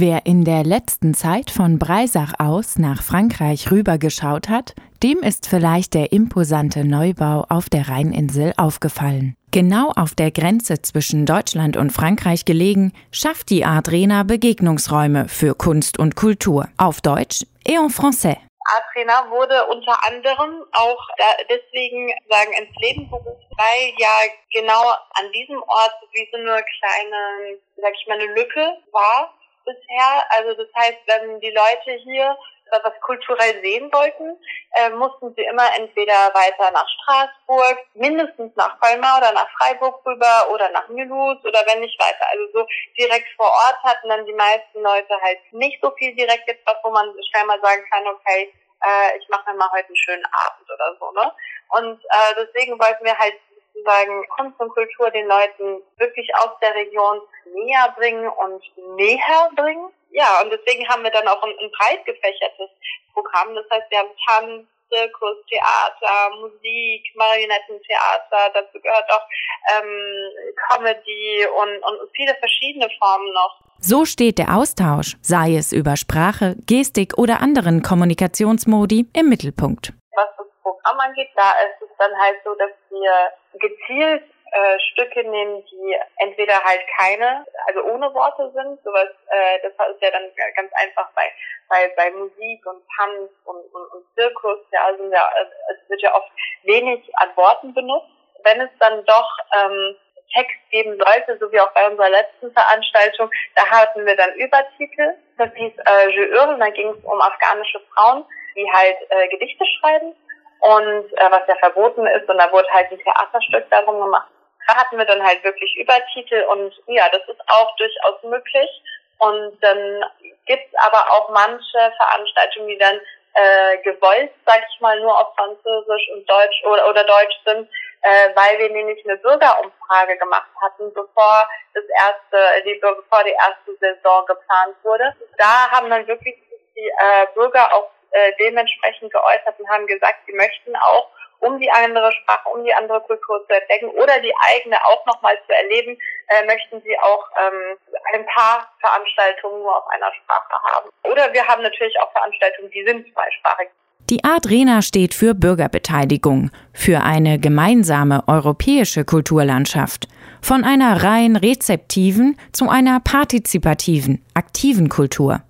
Wer in der letzten Zeit von Breisach aus nach Frankreich rübergeschaut hat, dem ist vielleicht der imposante Neubau auf der Rheininsel aufgefallen. Genau auf der Grenze zwischen Deutschland und Frankreich gelegen, schafft die Adrena Begegnungsräume für Kunst und Kultur. Auf Deutsch et en français. Adrena wurde unter anderem auch deswegen sagen ins Leben berufen, weil ja genau an diesem Ort wie so eine kleine, sag ich mal, eine Lücke war bisher. Also das heißt, wenn die Leute hier was kulturell sehen wollten, äh, mussten sie immer entweder weiter nach Straßburg, mindestens nach Colmar oder nach Freiburg rüber oder nach Mulhouse oder wenn nicht weiter. Also so direkt vor Ort hatten dann die meisten Leute halt nicht so viel direkt etwas, wo man schnell mal sagen kann, okay, äh, ich mache mir mal heute einen schönen Abend oder so, ne? Und äh, deswegen wollten wir halt sozusagen Kunst und Kultur den Leuten wirklich aus der Region näher bringen und näher bringen. Ja, und deswegen haben wir dann auch ein, ein breit gefächertes Programm. Das heißt, wir haben Tanz, Zirkus, Theater, Musik, Marionettentheater, dazu gehört auch ähm, Comedy und, und viele verschiedene Formen noch. So steht der Austausch, sei es über Sprache, Gestik oder anderen Kommunikationsmodi, im Mittelpunkt. Programm angeht, da ist es dann halt so, dass wir gezielt äh, Stücke nehmen, die entweder halt keine, also ohne Worte sind, sowas, äh, das ist ja dann ganz einfach bei, bei, bei Musik und Tanz und, und, und Zirkus, ja, also ja, es wird ja oft wenig an Worten benutzt. Wenn es dann doch ähm, Text geben sollte, so wie auch bei unserer letzten Veranstaltung, da hatten wir dann Übertitel. Das hieß äh, Je Hurle, da ging es um afghanische Frauen, die halt äh, Gedichte schreiben und äh, was ja verboten ist und da wurde halt ein Theaterstück darum gemacht. Da hatten wir dann halt wirklich Übertitel und ja, das ist auch durchaus möglich. Und dann gibt's aber auch manche Veranstaltungen, die dann äh, gewollt, sag ich mal, nur auf Französisch und Deutsch oder, oder Deutsch sind, äh, weil wir nämlich eine Bürgerumfrage gemacht hatten, bevor das erste, die, bevor die erste Saison geplant wurde. Da haben dann wirklich die äh, Bürger auch äh, dementsprechend geäußert und haben gesagt, sie möchten auch, um die andere Sprache, um die andere Kultur zu entdecken oder die eigene auch nochmal zu erleben, äh, möchten sie auch ähm, ein paar Veranstaltungen nur auf einer Sprache haben. Oder wir haben natürlich auch Veranstaltungen, die sind zweisprachig. Die Adrena steht für Bürgerbeteiligung, für eine gemeinsame europäische Kulturlandschaft, von einer rein rezeptiven zu einer partizipativen, aktiven Kultur.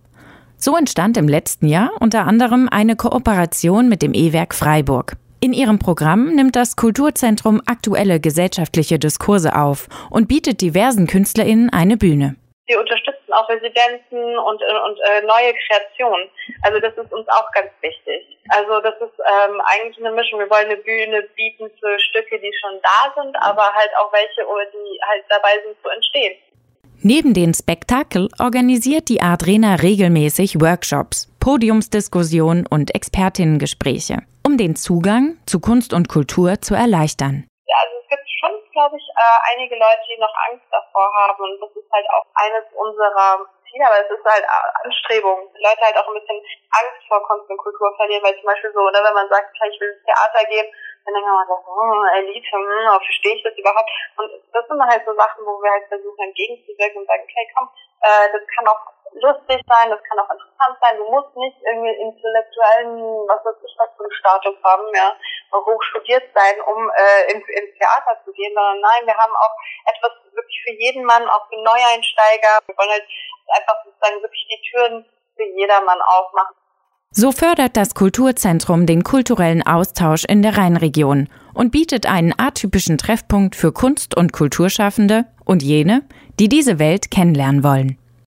So entstand im letzten Jahr unter anderem eine Kooperation mit dem E-Werk Freiburg. In ihrem Programm nimmt das Kulturzentrum aktuelle gesellschaftliche Diskurse auf und bietet diversen KünstlerInnen eine Bühne. Wir unterstützen auch Residenzen und, und äh, neue Kreationen. Also das ist uns auch ganz wichtig. Also das ist ähm, eigentlich eine Mischung. Wir wollen eine Bühne bieten für Stücke, die schon da sind, aber halt auch welche, die halt dabei sind zu entstehen. Neben den Spektakel organisiert die Adrena regelmäßig Workshops, Podiumsdiskussionen und Expertinnengespräche, um den Zugang zu Kunst und Kultur zu erleichtern. Also es gibt schon, glaube ich, äh, einige Leute, die noch Angst davor haben und das ist halt auch eines unserer Ziele, aber es ist halt Anstrebung. Leute halt auch ein bisschen Angst vor Kunst und Kultur verlieren, weil zum Beispiel so, oder wenn man sagt, ich will ins Theater gehen, dann denkt man so, oh, Elite, hm, verstehe ich das überhaupt? Und das sind halt so Sachen, wo wir halt versuchen entgegenzuwirken und sagen, okay, komm, äh, das kann auch lustig sein, das kann auch interessant sein. Du musst nicht irgendwie intellektuellen, was weiß ich, was für einen Status haben, ja, hoch studiert sein, um äh, ins, ins Theater zu gehen, sondern nein, wir haben auch etwas wirklich für jeden Mann, auch für Neueinsteiger. Wir wollen halt einfach sozusagen wirklich die Türen für jedermann aufmachen. So fördert das Kulturzentrum den kulturellen Austausch in der Rheinregion und bietet einen atypischen Treffpunkt für Kunst- und Kulturschaffende und jene, die diese Welt kennenlernen wollen.